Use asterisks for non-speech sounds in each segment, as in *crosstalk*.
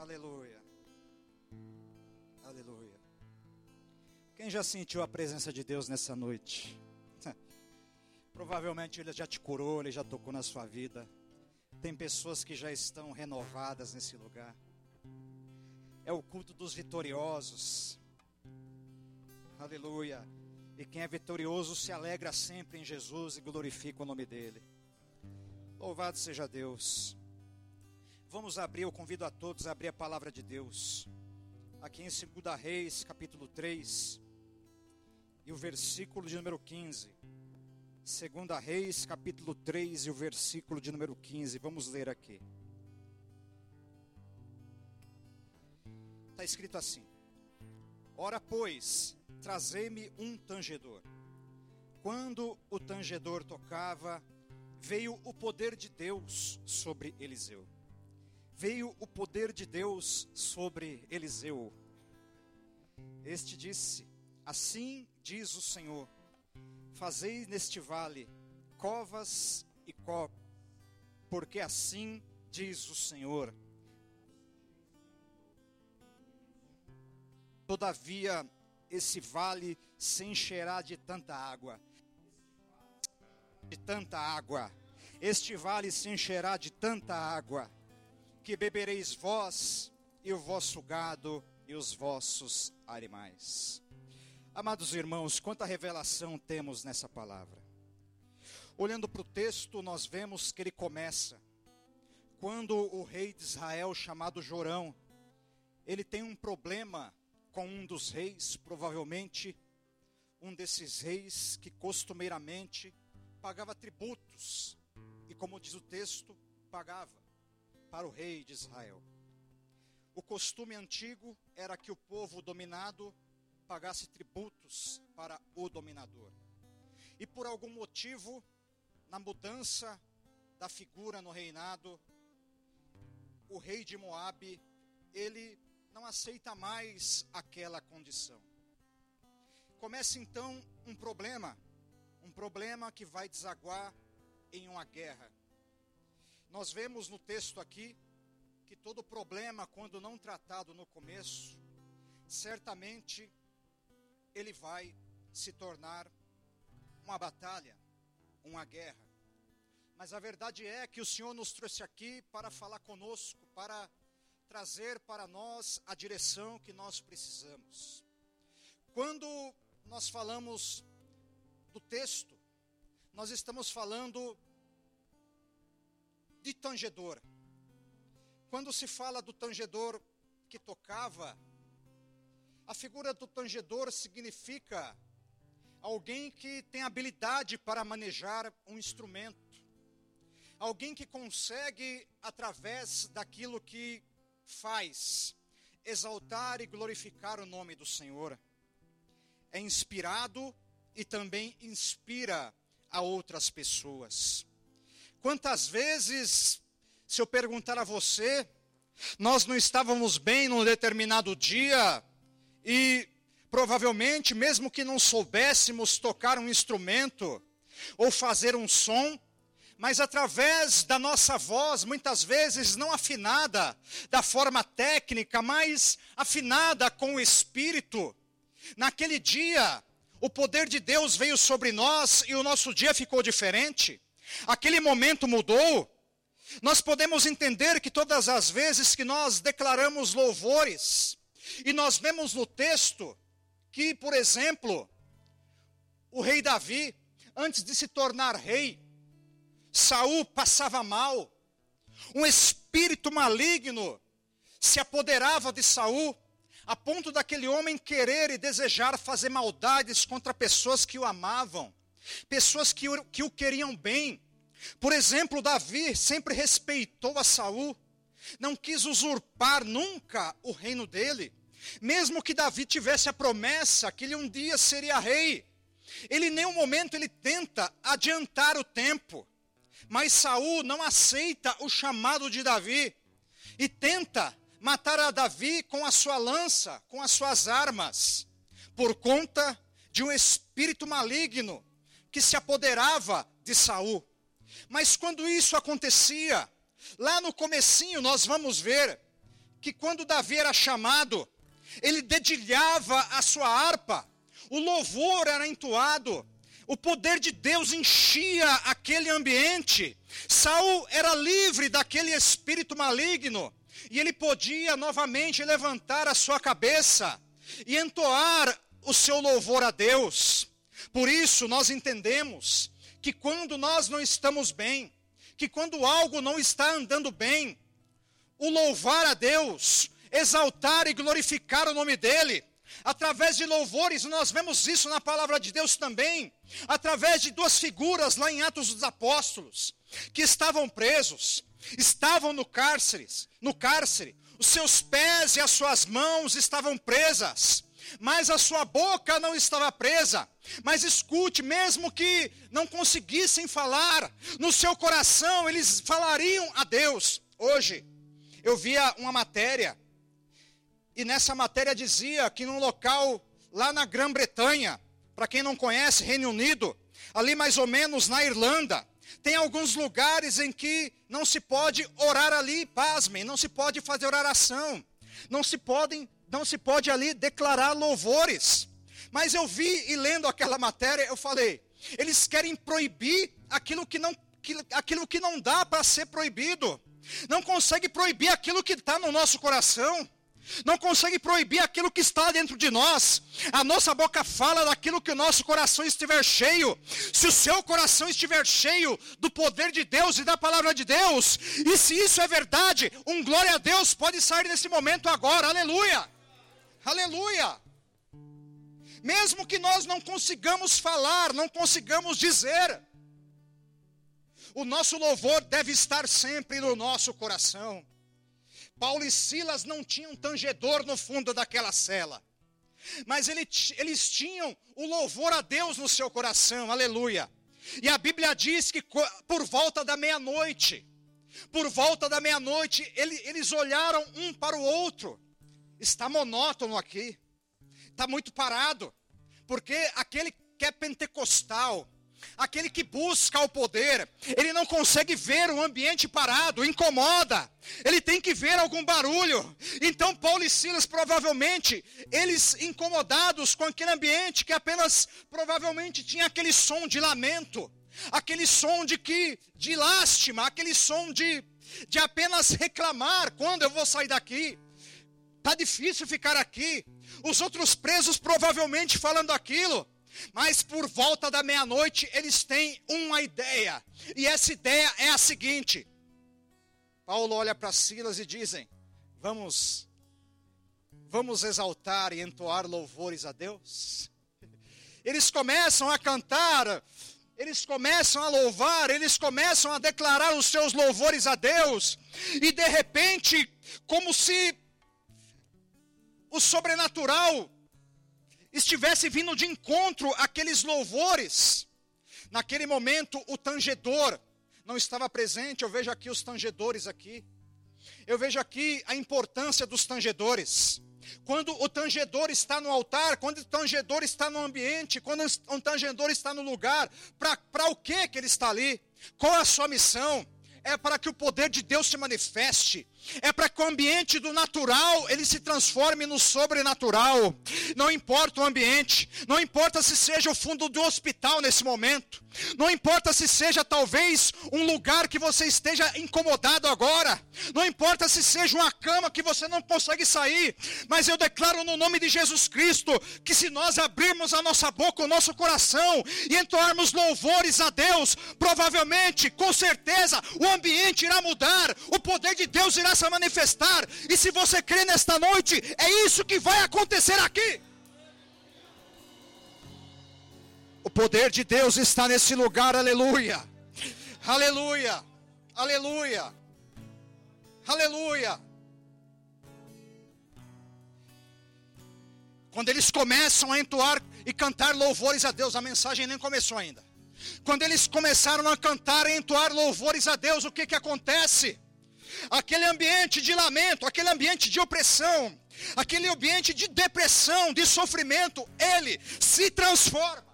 Aleluia. Aleluia. Quem já sentiu a presença de Deus nessa noite? *laughs* Provavelmente Ele já te curou, Ele já tocou na sua vida. Tem pessoas que já estão renovadas nesse lugar. É o culto dos vitoriosos. Aleluia. E quem é vitorioso se alegra sempre em Jesus e glorifica o nome dele. Louvado seja Deus. Vamos abrir, eu convido a todos a abrir a palavra de Deus. Aqui em 2 Reis, capítulo 3, e o versículo de número 15. 2 Reis, capítulo 3, e o versículo de número 15. Vamos ler aqui. Está escrito assim: Ora, pois, trazei-me um tangedor. Quando o tangedor tocava, veio o poder de Deus sobre Eliseu veio o poder de Deus sobre Eliseu. Este disse: Assim diz o Senhor: Fazei neste vale covas e copos, porque assim diz o Senhor. Todavia, esse vale se encherá de tanta água, de tanta água. Este vale se encherá de tanta água que bebereis vós e o vosso gado e os vossos animais. Amados irmãos, quanta revelação temos nessa palavra. Olhando para o texto, nós vemos que ele começa quando o rei de Israel, chamado Jorão, ele tem um problema com um dos reis, provavelmente um desses reis que costumeiramente pagava tributos, e como diz o texto, pagava para o rei de Israel. O costume antigo era que o povo dominado pagasse tributos para o dominador. E por algum motivo, na mudança da figura no reinado, o rei de Moabe, ele não aceita mais aquela condição. Começa então um problema, um problema que vai desaguar em uma guerra. Nós vemos no texto aqui que todo problema, quando não tratado no começo, certamente ele vai se tornar uma batalha, uma guerra. Mas a verdade é que o Senhor nos trouxe aqui para falar conosco, para trazer para nós a direção que nós precisamos. Quando nós falamos do texto, nós estamos falando de tangedor. Quando se fala do tangedor que tocava, a figura do tangedor significa alguém que tem habilidade para manejar um instrumento, alguém que consegue, através daquilo que faz, exaltar e glorificar o nome do Senhor. É inspirado e também inspira a outras pessoas. Quantas vezes, se eu perguntar a você, nós não estávamos bem num determinado dia e provavelmente, mesmo que não soubéssemos tocar um instrumento ou fazer um som, mas através da nossa voz, muitas vezes não afinada da forma técnica, mas afinada com o espírito, naquele dia, o poder de Deus veio sobre nós e o nosso dia ficou diferente aquele momento mudou, nós podemos entender que todas as vezes que nós declaramos louvores, e nós vemos no texto que, por exemplo, o rei Davi, antes de se tornar rei, Saul passava mal, um espírito maligno se apoderava de Saul, a ponto daquele homem querer e desejar fazer maldades contra pessoas que o amavam pessoas que o, que o queriam bem. Por exemplo, Davi sempre respeitou a Saul, não quis usurpar nunca o reino dele, mesmo que Davi tivesse a promessa que ele um dia seria rei. Ele em nenhum momento ele tenta adiantar o tempo. Mas Saul não aceita o chamado de Davi e tenta matar a Davi com a sua lança, com as suas armas, por conta de um espírito maligno que se apoderava de Saul. Mas quando isso acontecia, lá no comecinho nós vamos ver que quando Davi era chamado, ele dedilhava a sua harpa, o louvor era entoado, o poder de Deus enchia aquele ambiente. Saul era livre daquele espírito maligno e ele podia novamente levantar a sua cabeça e entoar o seu louvor a Deus. Por isso nós entendemos que quando nós não estamos bem, que quando algo não está andando bem, o louvar a Deus, exaltar e glorificar o nome dele, através de louvores, nós vemos isso na palavra de Deus também, através de duas figuras lá em Atos dos Apóstolos, que estavam presos, estavam no cárcere, no cárcere, os seus pés e as suas mãos estavam presas, mas a sua boca não estava presa. Mas escute, mesmo que não conseguissem falar, no seu coração eles falariam a Deus. Hoje, eu via uma matéria, e nessa matéria dizia que num local lá na Grã-Bretanha, para quem não conhece, Reino Unido, ali mais ou menos na Irlanda, tem alguns lugares em que não se pode orar ali, pasmem, não se pode fazer oração, não se podem, não se pode ali declarar louvores. Mas eu vi e lendo aquela matéria, eu falei, eles querem proibir aquilo que não, aquilo que não dá para ser proibido. Não consegue proibir aquilo que está no nosso coração não consegue proibir aquilo que está dentro de nós. A nossa boca fala daquilo que o nosso coração estiver cheio. Se o seu coração estiver cheio do poder de Deus e da palavra de Deus, e se isso é verdade, um glória a Deus pode sair nesse momento agora. Aleluia! Aleluia! Mesmo que nós não consigamos falar, não consigamos dizer, o nosso louvor deve estar sempre no nosso coração. Paulo e Silas não tinham tangedor no fundo daquela cela, mas ele, eles tinham o louvor a Deus no seu coração, aleluia. E a Bíblia diz que por volta da meia-noite, por volta da meia-noite, ele, eles olharam um para o outro. Está monótono aqui, está muito parado, porque aquele que é pentecostal, Aquele que busca o poder, ele não consegue ver o ambiente parado, incomoda. Ele tem que ver algum barulho. Então Paulo e Silas provavelmente, eles incomodados com aquele ambiente que apenas provavelmente tinha aquele som de lamento, aquele som de que de lástima, aquele som de de apenas reclamar quando eu vou sair daqui. Tá difícil ficar aqui. Os outros presos provavelmente falando aquilo. Mas por volta da meia-noite eles têm uma ideia. E essa ideia é a seguinte: Paulo olha para Silas e dizem: Vamos vamos exaltar e entoar louvores a Deus. *laughs* Eles começam a cantar, eles começam a louvar, eles começam a declarar os seus louvores a Deus, e de repente, como se o sobrenatural estivesse vindo de encontro àqueles louvores. Naquele momento, o tangedor não estava presente. Eu vejo aqui os tangedores aqui. Eu vejo aqui a importância dos tangedores. Quando o tangedor está no altar, quando o tangedor está no ambiente, quando o tangedor está no lugar, para o que que ele está ali? Qual é a sua missão? É para que o poder de Deus se manifeste é para que o ambiente do natural ele se transforme no sobrenatural. Não importa o ambiente, não importa se seja o fundo do hospital nesse momento, não importa se seja talvez um lugar que você esteja incomodado agora, não importa se seja uma cama que você não consegue sair, mas eu declaro no nome de Jesus Cristo que se nós abrirmos a nossa boca, o nosso coração e entoarmos louvores a Deus, provavelmente, com certeza, o ambiente irá mudar, o poder de Deus irá se manifestar. E se você crê nesta noite, é isso que vai acontecer aqui. O poder de Deus está nesse lugar, aleluia. Aleluia. Aleluia. Aleluia. Quando eles começam a entoar e cantar louvores a Deus, a mensagem nem começou ainda. Quando eles começaram a cantar e entoar louvores a Deus, o que que acontece? Aquele ambiente de lamento, aquele ambiente de opressão, aquele ambiente de depressão, de sofrimento, ele se transforma.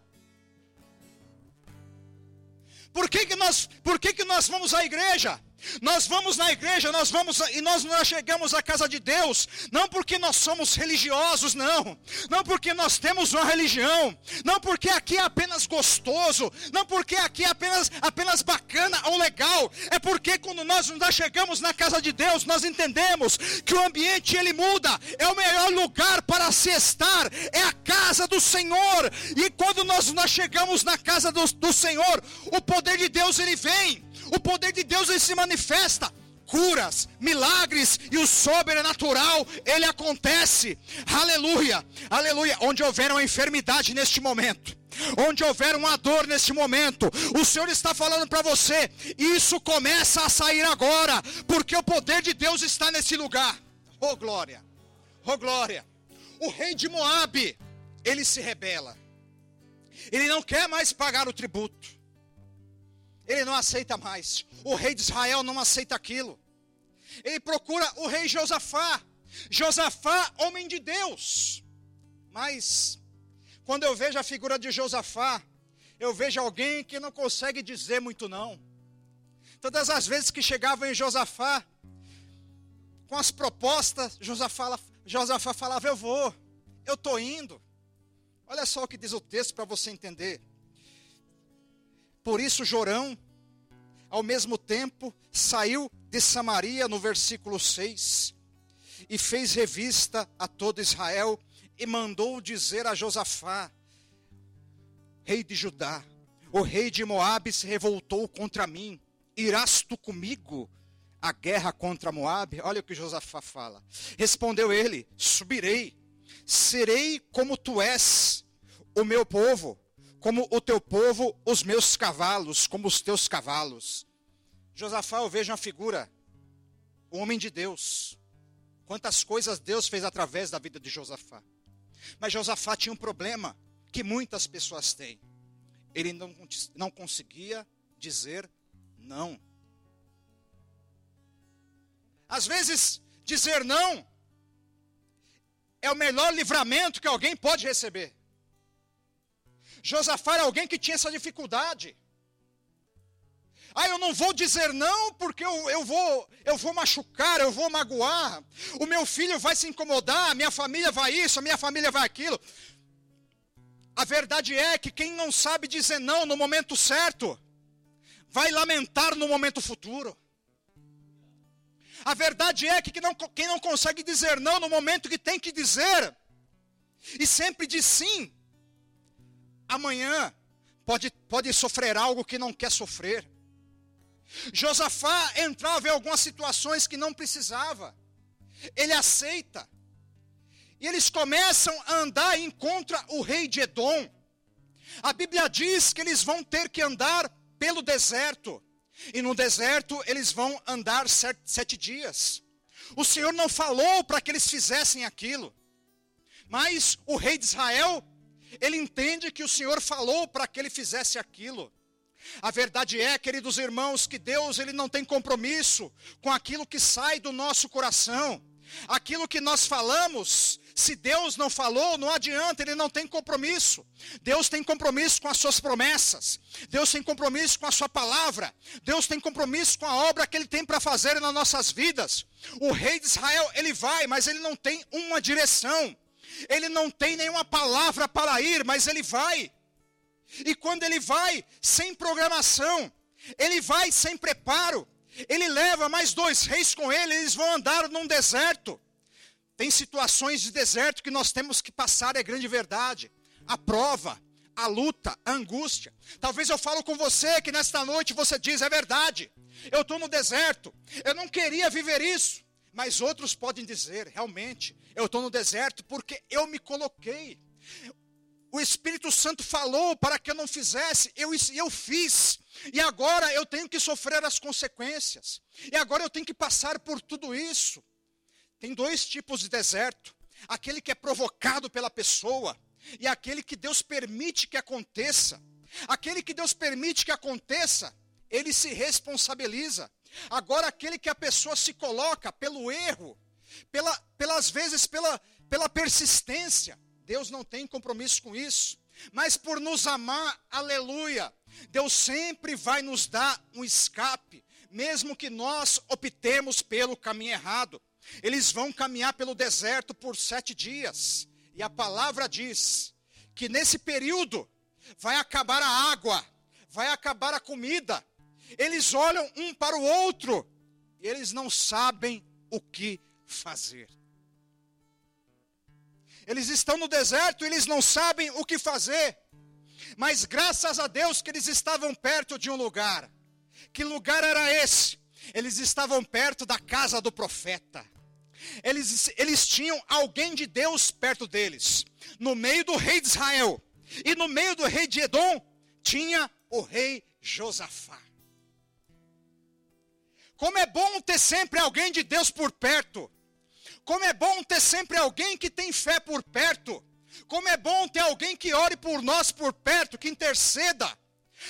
Por que, que, nós, por que, que nós vamos à igreja? Nós vamos na igreja, nós vamos e nós não chegamos à casa de Deus, não porque nós somos religiosos, não. Não porque nós temos uma religião, não porque aqui é apenas gostoso, não porque aqui é apenas apenas bacana ou legal. É porque quando nós nos chegamos na casa de Deus, nós entendemos que o ambiente ele muda. É o melhor lugar para se estar, é a casa do Senhor. E quando nós nós chegamos na casa do, do Senhor, o poder de Deus ele vem o poder de Deus ele se manifesta. Curas, milagres e o sobrenatural, ele acontece. Aleluia, aleluia. Onde houver uma enfermidade neste momento, onde houver uma dor neste momento, o Senhor está falando para você: isso começa a sair agora, porque o poder de Deus está nesse lugar. Oh glória, oh glória. O rei de Moabe, ele se rebela, ele não quer mais pagar o tributo. Ele não aceita mais. O rei de Israel não aceita aquilo. Ele procura o rei Josafá. Josafá, homem de Deus. Mas, quando eu vejo a figura de Josafá, eu vejo alguém que não consegue dizer muito não. Todas as vezes que chegavam em Josafá, com as propostas, Josafá, Josafá falava: Eu vou, eu estou indo. Olha só o que diz o texto para você entender. Por isso Jorão, ao mesmo tempo, saiu de Samaria, no versículo 6, e fez revista a todo Israel, e mandou dizer a Josafá, rei de Judá, o rei de Moabe se revoltou contra mim, irás tu comigo a guerra contra Moabe? Olha o que Josafá fala. Respondeu ele: Subirei, serei como tu és, o meu povo, como o teu povo, os meus cavalos, como os teus cavalos. Josafá, eu vejo uma figura, o homem de Deus. Quantas coisas Deus fez através da vida de Josafá. Mas Josafá tinha um problema que muitas pessoas têm. Ele não, não conseguia dizer não. Às vezes, dizer não é o melhor livramento que alguém pode receber. Josafá era alguém que tinha essa dificuldade. Ah, eu não vou dizer não porque eu, eu, vou, eu vou machucar, eu vou magoar. O meu filho vai se incomodar, minha família vai isso, a minha família vai aquilo. A verdade é que quem não sabe dizer não no momento certo, vai lamentar no momento futuro. A verdade é que quem não, quem não consegue dizer não no momento que tem que dizer, e sempre diz sim, amanhã pode, pode sofrer algo que não quer sofrer. Josafá entrava em algumas situações que não precisava. Ele aceita. E eles começam a andar em contra o rei de Edom. A Bíblia diz que eles vão ter que andar pelo deserto. E no deserto eles vão andar sete, sete dias. O Senhor não falou para que eles fizessem aquilo. Mas o rei de Israel ele entende que o Senhor falou para que ele fizesse aquilo. A verdade é, queridos irmãos, que Deus ele não tem compromisso com aquilo que sai do nosso coração. Aquilo que nós falamos, se Deus não falou, não adianta, ele não tem compromisso. Deus tem compromisso com as suas promessas. Deus tem compromisso com a sua palavra. Deus tem compromisso com a obra que ele tem para fazer nas nossas vidas. O rei de Israel, ele vai, mas ele não tem uma direção ele não tem nenhuma palavra para ir, mas ele vai. E quando ele vai sem programação, ele vai sem preparo, ele leva mais dois reis com ele, eles vão andar num deserto. Tem situações de deserto que nós temos que passar, é grande verdade. A prova, a luta, a angústia. Talvez eu falo com você que nesta noite você diz, é verdade. Eu estou no deserto, eu não queria viver isso. Mas outros podem dizer, realmente, eu estou no deserto porque eu me coloquei. O Espírito Santo falou para que eu não fizesse, eu, eu fiz. E agora eu tenho que sofrer as consequências. E agora eu tenho que passar por tudo isso. Tem dois tipos de deserto: aquele que é provocado pela pessoa, e aquele que Deus permite que aconteça. Aquele que Deus permite que aconteça, ele se responsabiliza. Agora, aquele que a pessoa se coloca pelo erro, pela, pelas vezes pela, pela persistência, Deus não tem compromisso com isso. Mas por nos amar, aleluia, Deus sempre vai nos dar um escape. mesmo que nós optemos pelo caminho errado. Eles vão caminhar pelo deserto por sete dias. E a palavra diz que nesse período vai acabar a água, vai acabar a comida. Eles olham um para o outro e eles não sabem o que fazer. Eles estão no deserto, e eles não sabem o que fazer. Mas graças a Deus que eles estavam perto de um lugar. Que lugar era esse? Eles estavam perto da casa do profeta. Eles, eles tinham alguém de Deus perto deles. No meio do rei de Israel e no meio do rei de Edom, tinha o rei Josafá. Como é bom ter sempre alguém de Deus por perto. Como é bom ter sempre alguém que tem fé por perto. Como é bom ter alguém que ore por nós por perto, que interceda.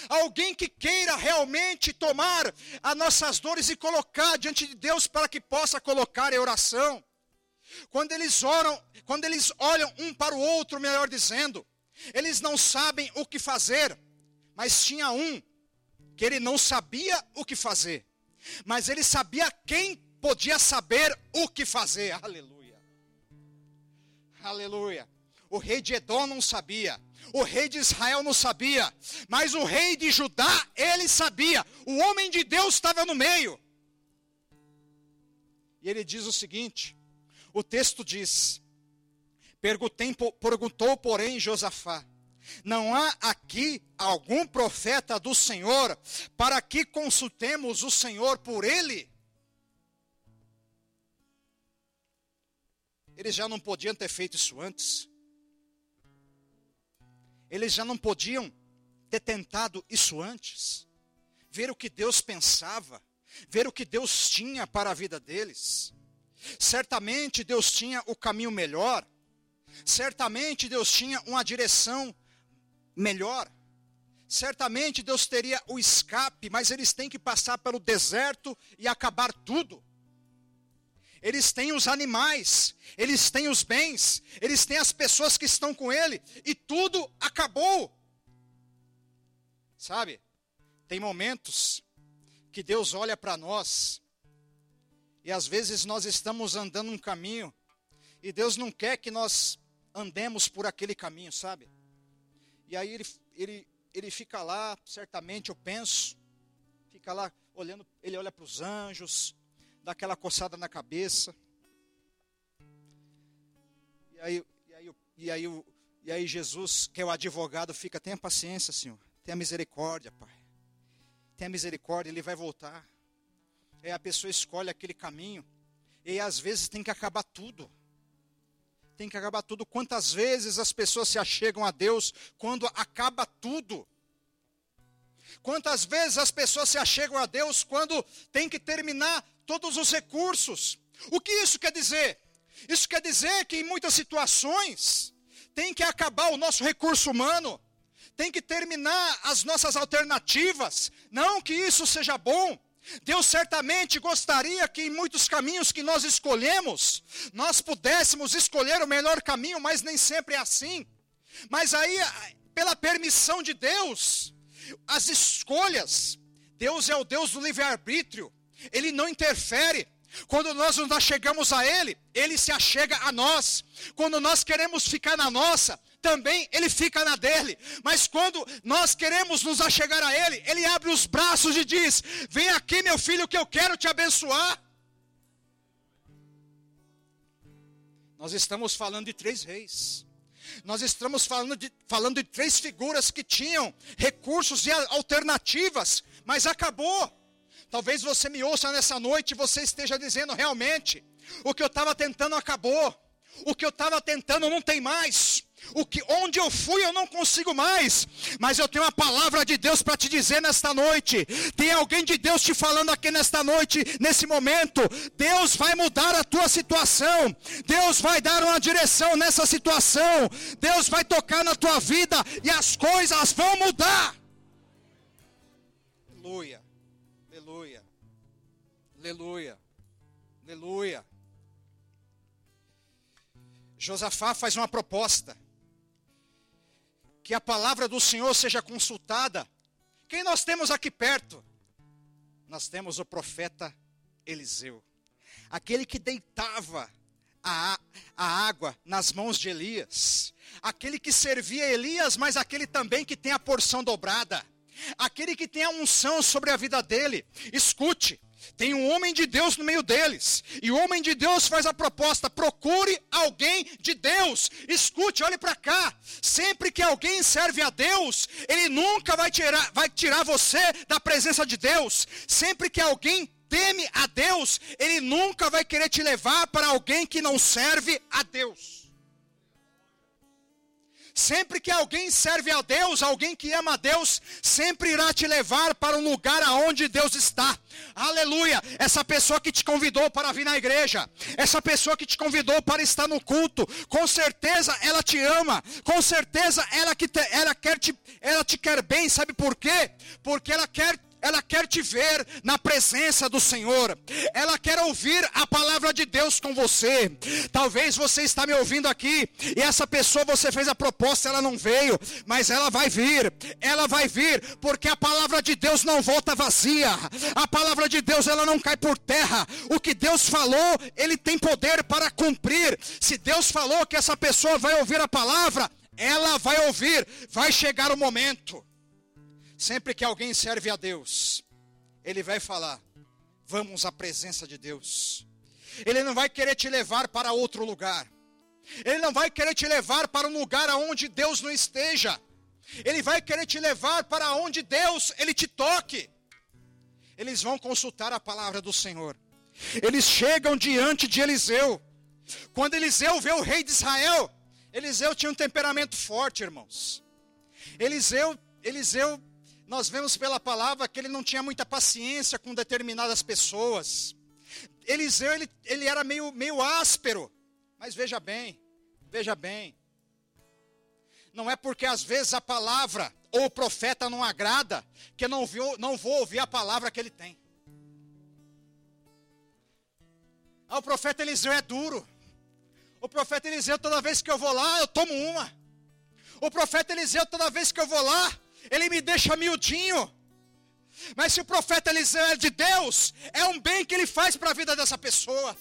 Alguém que queira realmente tomar as nossas dores e colocar diante de Deus para que possa colocar em oração. Quando eles oram, quando eles olham um para o outro, melhor dizendo, eles não sabem o que fazer, mas tinha um que ele não sabia o que fazer, mas ele sabia quem podia saber o que fazer. Aleluia. Aleluia. O rei de Edom não sabia, o rei de Israel não sabia, mas o rei de Judá, ele sabia. O homem de Deus estava no meio. E ele diz o seguinte: o texto diz: Perguntou, porém, Josafá: Não há aqui algum profeta do Senhor para que consultemos o Senhor por ele? Eles já não podiam ter feito isso antes. Eles já não podiam ter tentado isso antes. Ver o que Deus pensava, ver o que Deus tinha para a vida deles. Certamente Deus tinha o caminho melhor. Certamente Deus tinha uma direção melhor. Certamente Deus teria o escape, mas eles têm que passar pelo deserto e acabar tudo. Eles têm os animais, eles têm os bens, eles têm as pessoas que estão com ele, e tudo acabou. Sabe, tem momentos que Deus olha para nós, e às vezes nós estamos andando um caminho, e Deus não quer que nós andemos por aquele caminho, sabe? E aí ele, ele, ele fica lá, certamente eu penso, fica lá olhando, ele olha para os anjos, dá aquela coçada na cabeça. E aí, e aí, e aí, e aí Jesus, que é o advogado, fica, tenha paciência, Senhor, tenha misericórdia, Pai. Tenha misericórdia, ele vai voltar. Aí a pessoa escolhe aquele caminho, e às vezes tem que acabar tudo tem que acabar tudo. Quantas vezes as pessoas se achegam a Deus quando acaba tudo? Quantas vezes as pessoas se achegam a Deus quando tem que terminar todos os recursos? O que isso quer dizer? Isso quer dizer que em muitas situações tem que acabar o nosso recurso humano, tem que terminar as nossas alternativas. Não que isso seja bom, Deus certamente gostaria que em muitos caminhos que nós escolhemos, nós pudéssemos escolher o melhor caminho, mas nem sempre é assim. Mas aí, pela permissão de Deus, as escolhas, Deus é o Deus do livre-arbítrio, Ele não interfere. Quando nós nos achegamos a Ele, Ele se achega a nós. Quando nós queremos ficar na nossa, também Ele fica na dele. Mas quando nós queremos nos achegar a Ele, Ele abre os braços e diz: Vem aqui, meu filho, que eu quero te abençoar. Nós estamos falando de três reis. Nós estamos falando de, falando de três figuras que tinham recursos e alternativas, mas acabou. Talvez você me ouça nessa noite e você esteja dizendo realmente: o que eu estava tentando acabou, o que eu estava tentando não tem mais. O que, onde eu fui eu não consigo mais, mas eu tenho uma palavra de Deus para te dizer nesta noite. Tem alguém de Deus te falando aqui nesta noite, nesse momento. Deus vai mudar a tua situação. Deus vai dar uma direção nessa situação. Deus vai tocar na tua vida e as coisas vão mudar. Aleluia. Aleluia. Aleluia. Aleluia. Josafá faz uma proposta. Que a palavra do Senhor seja consultada. Quem nós temos aqui perto? nós temos o profeta Eliseu, aquele que deitava a, a água nas mãos de Elias, aquele que servia Elias, mas aquele também que tem a porção dobrada, aquele que tem a unção sobre a vida dele. Escute, tem um homem de Deus no meio deles. E o homem de Deus faz a proposta: procure alguém de Deus. Escute, olhe para cá. Sempre que alguém serve a Deus, ele nunca vai tirar, vai tirar você da presença de Deus. Sempre que alguém teme a Deus, ele nunca vai querer te levar para alguém que não serve a Deus. Sempre que alguém serve a Deus, alguém que ama a Deus, sempre irá te levar para um lugar aonde Deus está. Aleluia! Essa pessoa que te convidou para vir na igreja, essa pessoa que te convidou para estar no culto, com certeza ela te ama, com certeza ela, que te, ela, quer te, ela te quer bem, sabe por quê? Porque ela quer ela quer te ver na presença do Senhor, ela quer ouvir a palavra de Deus com você. Talvez você está me ouvindo aqui e essa pessoa você fez a proposta, ela não veio, mas ela vai vir, ela vai vir, porque a palavra de Deus não volta vazia, a palavra de Deus ela não cai por terra. O que Deus falou, ele tem poder para cumprir. Se Deus falou que essa pessoa vai ouvir a palavra, ela vai ouvir, vai chegar o momento. Sempre que alguém serve a Deus, ele vai falar: vamos à presença de Deus. Ele não vai querer te levar para outro lugar. Ele não vai querer te levar para um lugar aonde Deus não esteja. Ele vai querer te levar para onde Deus ele te toque. Eles vão consultar a palavra do Senhor. Eles chegam diante de Eliseu. Quando Eliseu vê o rei de Israel, Eliseu tinha um temperamento forte, irmãos. Eliseu, Eliseu nós vemos pela palavra que ele não tinha muita paciência com determinadas pessoas. Eliseu, ele, ele era meio, meio áspero. Mas veja bem, veja bem. Não é porque às vezes a palavra ou o profeta não agrada, que eu não, viu, não vou ouvir a palavra que ele tem. Ah, o profeta Eliseu é duro. O profeta Eliseu, toda vez que eu vou lá, eu tomo uma. O profeta Eliseu, toda vez que eu vou lá, ele me deixa miudinho. Mas se o profeta Eliseu é de Deus, é um bem que ele faz para a vida dessa pessoa.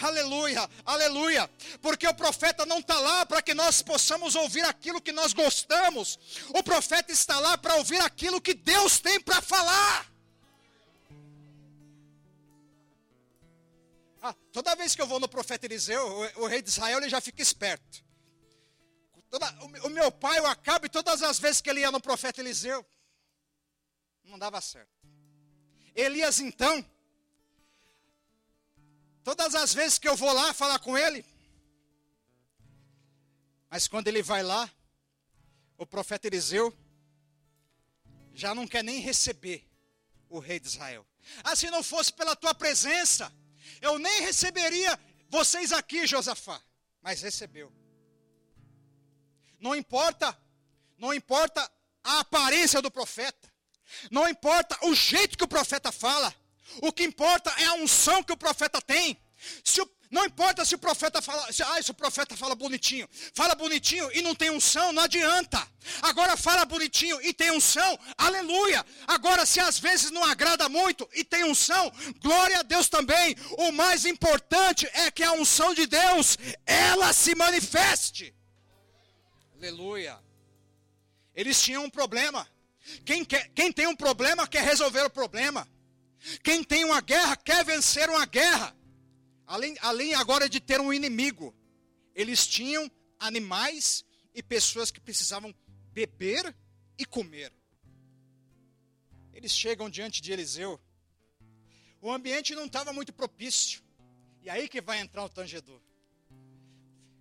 Aleluia, aleluia. Porque o profeta não está lá para que nós possamos ouvir aquilo que nós gostamos. O profeta está lá para ouvir aquilo que Deus tem para falar. Ah, toda vez que eu vou no profeta Eliseu, o, o rei de Israel ele já fica esperto. O meu pai, o Acabe, todas as vezes que ele ia no profeta Eliseu, não dava certo. Elias, então, todas as vezes que eu vou lá falar com ele, mas quando ele vai lá, o profeta Eliseu já não quer nem receber o rei de Israel. Ah, se não fosse pela tua presença, eu nem receberia vocês aqui, Josafá. Mas recebeu. Não importa, não importa a aparência do profeta. Não importa o jeito que o profeta fala. O que importa é a unção que o profeta tem. Se o, não importa se o profeta fala, se, ah, se o profeta fala bonitinho, fala bonitinho e não tem unção, não adianta. Agora fala bonitinho e tem unção, aleluia. Agora, se às vezes não agrada muito e tem unção, glória a Deus também. O mais importante é que a unção de Deus, ela se manifeste. Aleluia. Eles tinham um problema. Quem, quer, quem tem um problema quer resolver o problema. Quem tem uma guerra quer vencer uma guerra. Além, além agora de ter um inimigo, eles tinham animais e pessoas que precisavam beber e comer. Eles chegam diante de Eliseu. O ambiente não estava muito propício. E aí que vai entrar o tangedor.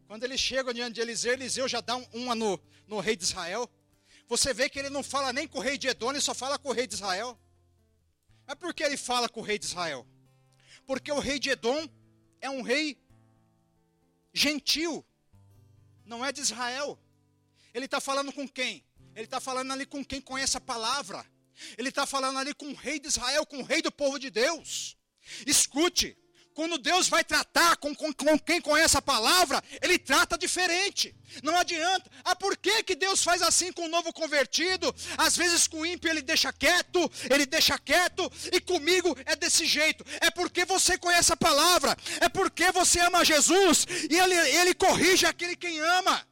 Quando ele chega diante de Eliseu, Eliseu já dá uma no, no rei de Israel. Você vê que ele não fala nem com o rei de Edom, ele só fala com o rei de Israel. Mas por que ele fala com o rei de Israel? Porque o rei de Edom é um rei gentil, não é de Israel. Ele está falando com quem? Ele está falando ali com quem conhece a palavra. Ele está falando ali com o rei de Israel, com o rei do povo de Deus. Escute, quando Deus vai tratar com, com, com, quem conhece a palavra, ele trata diferente. Não adianta. Ah, por que, que Deus faz assim com o novo convertido? Às vezes com o ímpio ele deixa quieto, ele deixa quieto, e comigo é desse jeito. É porque você conhece a palavra, é porque você ama Jesus, e ele, ele corrige aquele quem ama.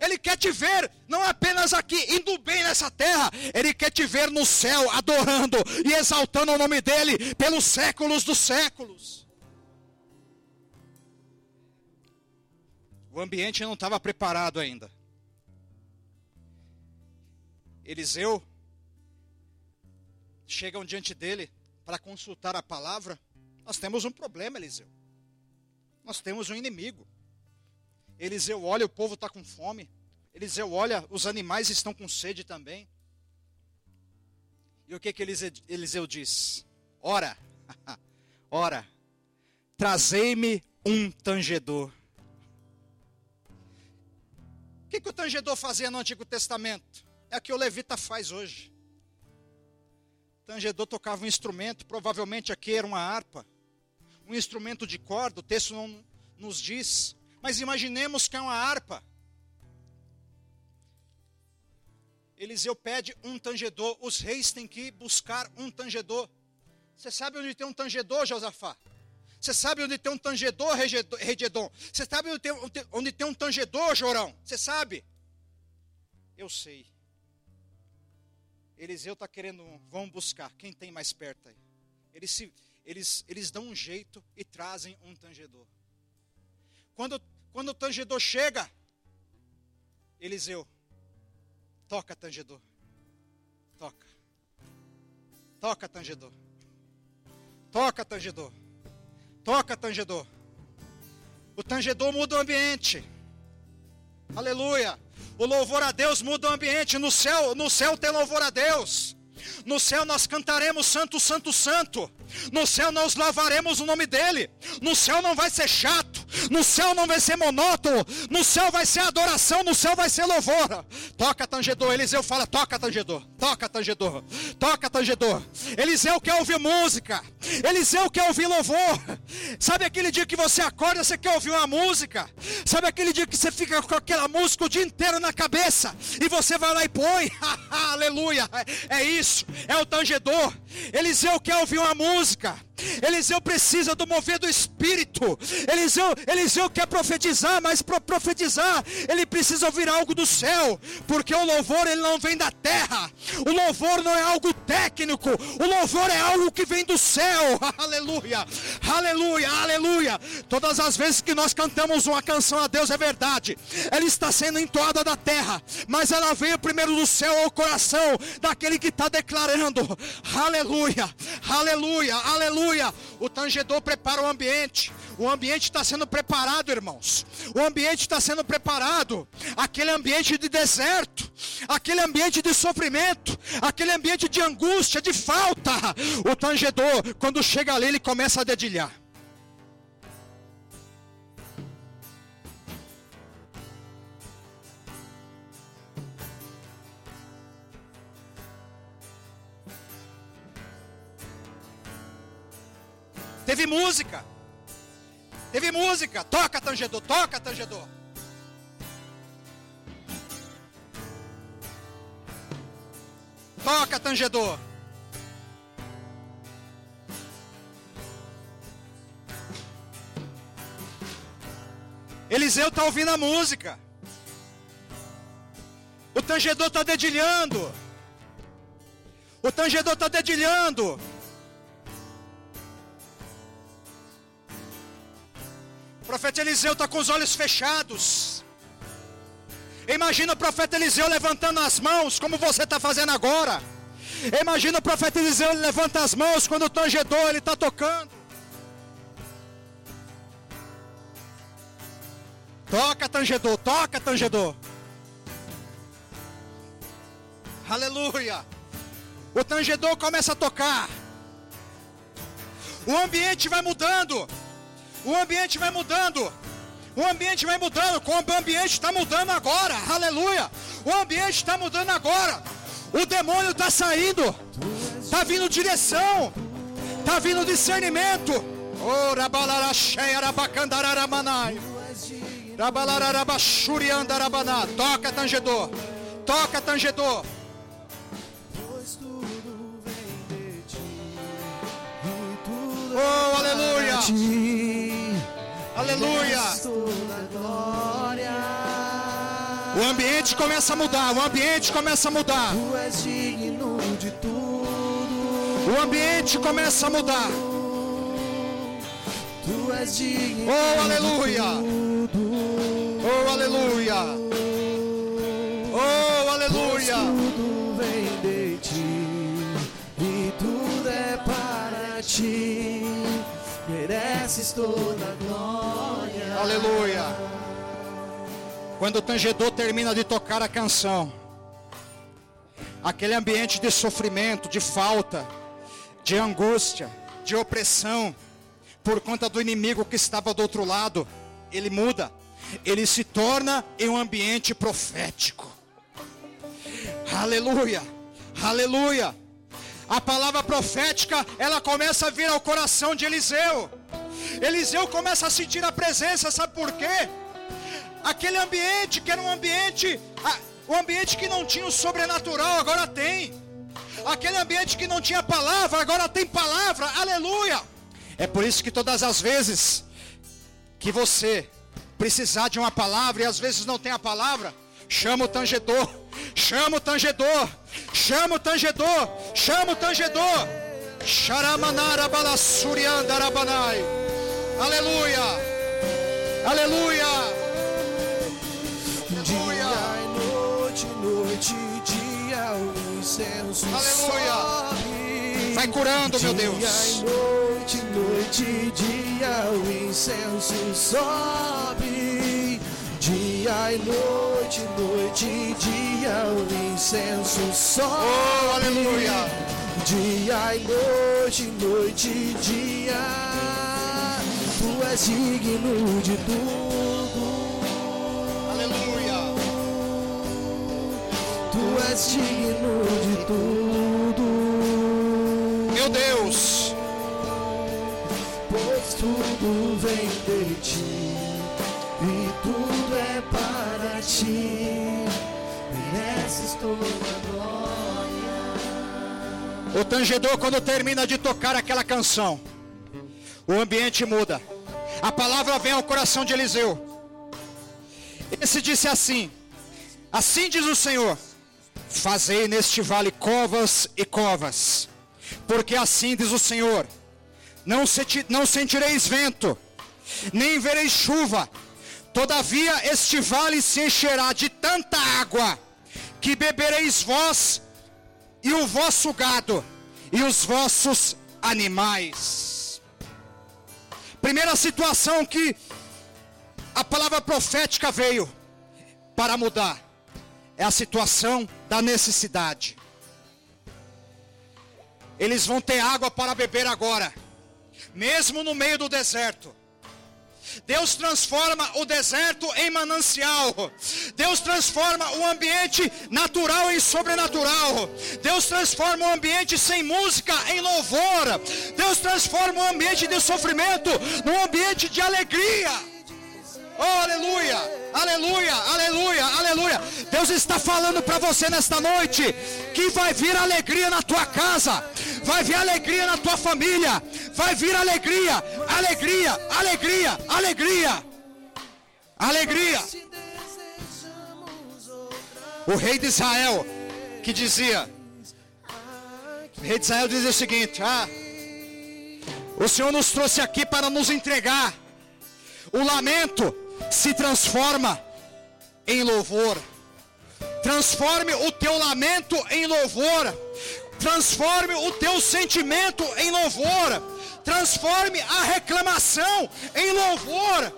Ele quer te ver, não apenas aqui, indo bem nessa terra, Ele quer te ver no céu, adorando e exaltando o nome dEle pelos séculos dos séculos. O ambiente não estava preparado ainda. Eliseu chegam diante dele para consultar a palavra. Nós temos um problema, Eliseu. Nós temos um inimigo. Eliseu olha, o povo está com fome. Eliseu olha, os animais estão com sede também. E o que que Eliseu, diz? Ora, *laughs* ora, trazei-me um tangedor. O que, que o tangedor fazia no Antigo Testamento? É o que o levita faz hoje. O tangedor tocava um instrumento, provavelmente aqui era uma harpa, um instrumento de corda, o texto não nos diz, mas imaginemos que é uma harpa. Eliseu pede um tangedor. Os reis têm que buscar um tangedor. Você sabe onde tem um tangedor, Josafá? Você sabe onde tem um tangedor, Regedon? Você sabe onde tem, onde tem um tangedor, Jorão? Você sabe? Eu sei. Eliseu está querendo, vamos buscar. Quem tem mais perto aí? Eles, se, eles, eles dão um jeito e trazem um tangedor. Quando, quando o tangedor chega, Eliseu, toca tangedor. Toca. Toca tangedor. Toca tangedor. Toca tangedor. O tangedor muda o ambiente. Aleluia. O louvor a Deus muda o ambiente. No céu, no céu tem louvor a Deus. No céu nós cantaremos santo, santo, santo. No céu nós louvaremos o nome dele. No céu não vai ser chato. No céu não vai ser monótono. No céu vai ser adoração. No céu vai ser louvor. Toca tangedor. Eliseu fala: toca tangedor. Toca tangedor. Toca tangedor. Eliseu quer ouvir música. Eliseu quer ouvir louvor. Sabe aquele dia que você acorda, você quer ouvir uma música? Sabe aquele dia que você fica com aquela música o dia inteiro na cabeça e você vai lá e põe? *laughs* Aleluia. É isso. É o tangedor. Eliseu quer ouvir uma música. Eliseu precisa do mover do Espírito. Eliseu, Eliseu quer profetizar, mas para profetizar, ele precisa ouvir algo do céu, porque o louvor ele não vem da terra. O louvor não é algo técnico. O louvor é algo que vem do céu. *laughs* Aleluia. Aleluia. Aleluia. Todas as vezes que nós cantamos uma canção a Deus é verdade. Ela está sendo entoada da terra, mas ela veio primeiro do céu ao coração daquele que está declarando. Aleluia. Aleluia. Aleluia. Aleluia. O tangedor prepara o ambiente. O ambiente está sendo preparado, irmãos. O ambiente está sendo preparado. Aquele ambiente de deserto, aquele ambiente de sofrimento, aquele ambiente de angústia, de falta. O tangedor, quando chega ali, ele começa a dedilhar. Teve música. Teve música. Toca, tangedor, toca, tangedor. Toca, tangedor. Eliseu está ouvindo a música. O tangedor está dedilhando. O tangedor está dedilhando. Profeta Eliseu está com os olhos fechados. Imagina o profeta Eliseu levantando as mãos, como você está fazendo agora. Imagina o profeta Eliseu levanta as mãos quando o tangedor ele está tocando. Toca tangedor, toca tangedor. Aleluia. O tangedor começa a tocar. O ambiente vai mudando. O ambiente vai mudando. O ambiente vai mudando. Como o ambiente está mudando agora. Aleluia. O ambiente está mudando agora. O demônio está saindo. Está vindo direção. Está vindo discernimento. Oh, Toca, tangedor. Toca, tangedor. Oh, aleluia. Aleluia. O ambiente começa a mudar, o ambiente começa a mudar. Tu és digno de tudo. O ambiente começa a mudar. Tu és digno Oh, aleluia. Oh, aleluia. Oh, aleluia. Mereces toda glória. Aleluia. Quando o tangedor termina de tocar a canção, aquele ambiente de sofrimento, de falta, de angústia, de opressão, por conta do inimigo que estava do outro lado, ele muda, ele se torna em um ambiente profético. Aleluia, aleluia. A palavra profética, ela começa a vir ao coração de Eliseu. Eliseu começa a sentir a presença, sabe por quê? Aquele ambiente que era um ambiente, ah, um ambiente que não tinha o sobrenatural, agora tem. Aquele ambiente que não tinha palavra, agora tem palavra. Aleluia! É por isso que todas as vezes que você precisar de uma palavra e às vezes não tem a palavra, chama o tangedor, chama o tangedor, chama o tangedor, chama o tangedor. Sharamanara balassuriandarabanai. Aleluia! Aleluia! Dia noite, noite dia, o incenso Aleluia. sobe. Vai curando, meu Dia Deus. e noite, noite dia, o incenso sobe. Dia e noite, noite e dia, o incenso sobe. Oh, aleluia! Dia e noite, noite e dia, tu és digno de tudo. Aleluia! Tu és digno de tudo, Meu Deus! pois tudo vem de ti e tudo é para ti. Mereces toda a glória. O tangedor, quando termina de tocar aquela canção, o ambiente muda. A palavra vem ao coração de Eliseu. Esse disse assim: Assim diz o Senhor: Fazei neste vale covas e covas, porque assim diz o Senhor: Não, senti- não sentireis vento, nem vereis chuva, todavia este vale se encherá de tanta água, que bebereis vós e o vosso gado e os vossos animais. Primeira situação que a palavra profética veio para mudar é a situação da necessidade. Eles vão ter água para beber agora, mesmo no meio do deserto. Deus transforma o deserto em manancial. Deus transforma o ambiente natural em sobrenatural. Deus transforma o ambiente sem música em louvor. Deus transforma o ambiente de sofrimento num ambiente de alegria. Oh, aleluia, aleluia, aleluia, aleluia. Deus está falando para você nesta noite que vai vir alegria na tua casa, vai vir alegria na tua família, vai vir alegria, alegria, alegria, alegria, alegria. O rei de Israel que dizia, o rei de Israel dizia o seguinte: Ah, o Senhor nos trouxe aqui para nos entregar. O lamento se transforma em louvor. Transforme o teu lamento em louvor. Transforme o teu sentimento em louvor. Transforme a reclamação em louvor.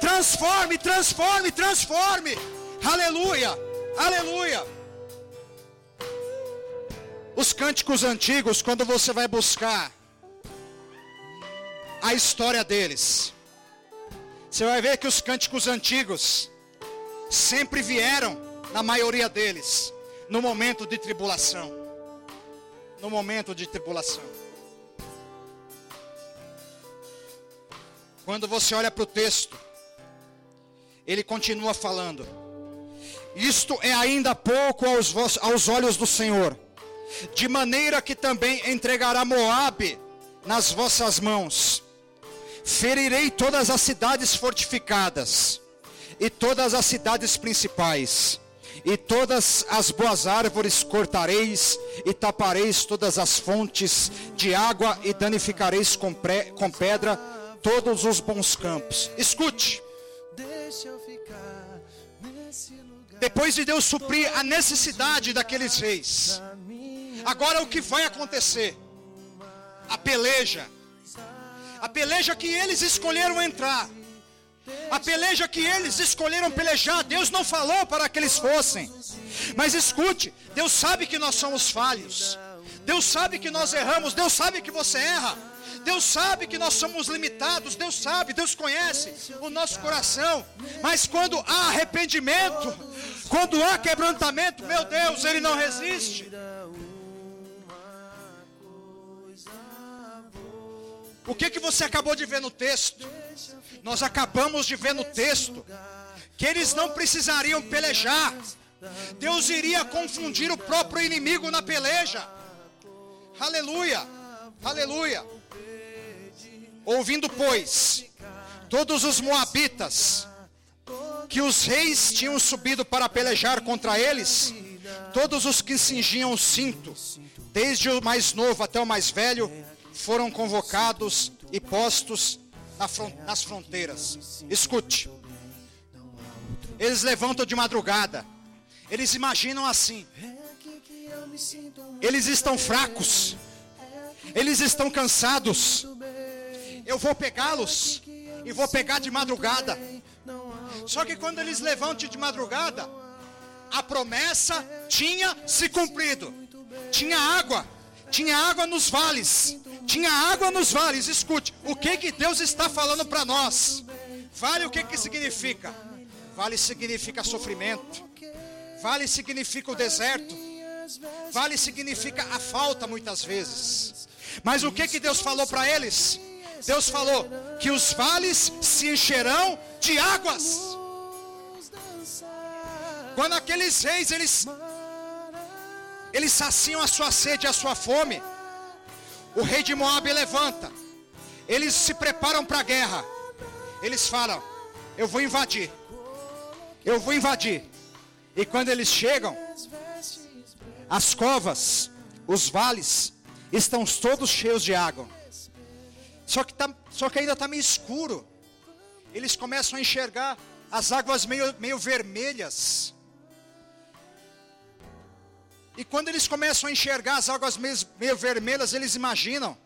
Transforme, transforme, transforme. Aleluia, aleluia. Os cânticos antigos, quando você vai buscar a história deles, você vai ver que os cânticos antigos sempre vieram, na maioria deles, no momento de tribulação. No momento de tribulação. quando você olha para o texto, ele continua falando: Isto é ainda pouco aos, vos, aos olhos do Senhor, de maneira que também entregará Moabe nas vossas mãos. Ferirei todas as cidades fortificadas e todas as cidades principais e todas as boas árvores cortareis, e tapareis todas as fontes de água, e danificareis com, pré, com pedra todos os bons campos. Escute. Depois de Deus suprir a necessidade daqueles reis, agora o que vai acontecer? A peleja, a peleja que eles escolheram entrar a peleja que eles escolheram pelejar, Deus não falou para que eles fossem. Mas escute, Deus sabe que nós somos falhos. Deus sabe que nós erramos, Deus sabe que você erra. Deus sabe que nós somos limitados, Deus sabe, Deus conhece o nosso coração. Mas quando há arrependimento, quando há quebrantamento, meu Deus, Ele não resiste. O que que você acabou de ver no texto? Nós acabamos de ver no texto que eles não precisariam pelejar. Deus iria confundir o próprio inimigo na peleja. Aleluia. Aleluia. Ouvindo, pois, todos os moabitas que os reis tinham subido para pelejar contra eles, todos os que cingiam o cinto, desde o mais novo até o mais velho, foram convocados e postos nas fronteiras. Escute. Eles levantam de madrugada. Eles imaginam assim. Eles estão fracos. Eles estão cansados. Eu vou pegá-los e vou pegar de madrugada. Só que quando eles levantam de madrugada, a promessa tinha se cumprido. Tinha água, tinha água nos vales, tinha água nos vales. Escute, o que que Deus está falando para nós? Vale o que que significa? Vale significa sofrimento. Vale significa o deserto. Vale significa a falta muitas vezes. Mas o que que Deus falou para eles? Deus falou que os vales se encherão de águas. Quando aqueles reis eles eles saciam a sua sede e a sua fome, o rei de Moab levanta. Eles se preparam para a guerra. Eles falam: Eu vou invadir. Eu vou invadir. E quando eles chegam, as covas, os vales, estão todos cheios de água. Só que, tá, só que ainda está meio escuro. Eles começam a enxergar as águas meio, meio vermelhas. E quando eles começam a enxergar as águas meio, vermelhas, eles imaginam: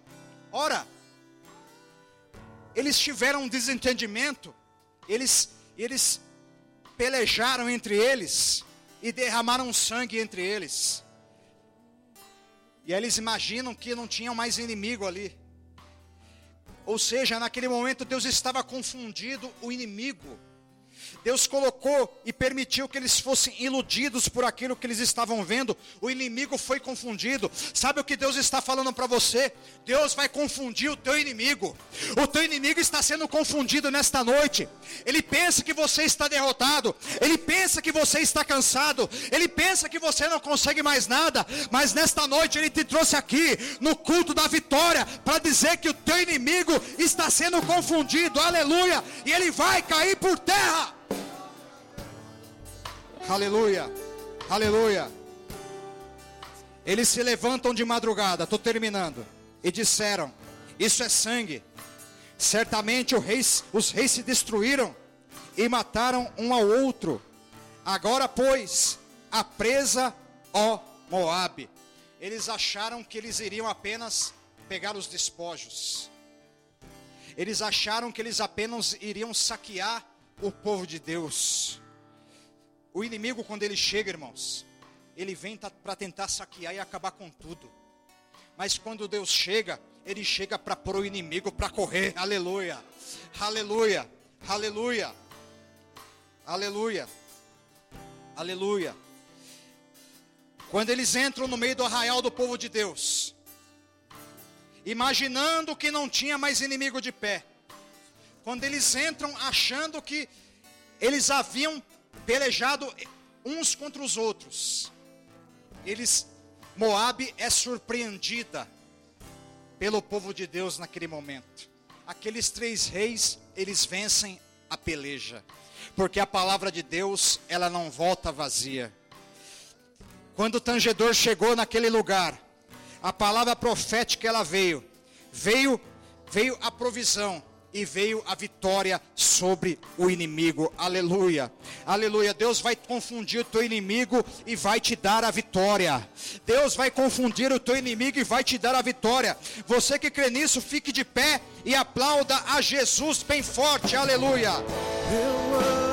ora, eles tiveram um desentendimento, eles, eles pelejaram entre eles e derramaram sangue entre eles. E aí eles imaginam que não tinham mais inimigo ali. Ou seja, naquele momento Deus estava confundido o inimigo Deus colocou e permitiu que eles fossem iludidos por aquilo que eles estavam vendo. O inimigo foi confundido. Sabe o que Deus está falando para você? Deus vai confundir o teu inimigo. O teu inimigo está sendo confundido nesta noite. Ele pensa que você está derrotado. Ele pensa que você está cansado. Ele pensa que você não consegue mais nada. Mas nesta noite ele te trouxe aqui no culto da vitória para dizer que o teu inimigo está sendo confundido. Aleluia! E ele vai cair por terra. Aleluia. Aleluia. Eles se levantam de madrugada, estou terminando, e disseram: Isso é sangue. Certamente os reis se destruíram e mataram um ao outro. Agora, pois, a presa, ó Moabe. Eles acharam que eles iriam apenas pegar os despojos. Eles acharam que eles apenas iriam saquear o povo de Deus. O inimigo, quando ele chega, irmãos, ele vem para tentar saquear e acabar com tudo. Mas quando Deus chega, ele chega para pôr o inimigo para correr. Aleluia. Aleluia. Aleluia. Aleluia. Aleluia. Quando eles entram no meio do arraial do povo de Deus, imaginando que não tinha mais inimigo de pé, quando eles entram achando que eles haviam pelejado uns contra os outros. Eles Moabe é surpreendida pelo povo de Deus naquele momento. Aqueles três reis, eles vencem a peleja. Porque a palavra de Deus, ela não volta vazia. Quando o tangedor chegou naquele lugar, a palavra profética ela veio. Veio, veio a provisão e veio a vitória sobre o inimigo. Aleluia. Aleluia. Deus vai confundir o teu inimigo e vai te dar a vitória. Deus vai confundir o teu inimigo e vai te dar a vitória. Você que crê nisso, fique de pé e aplauda a Jesus bem forte. Aleluia. Eu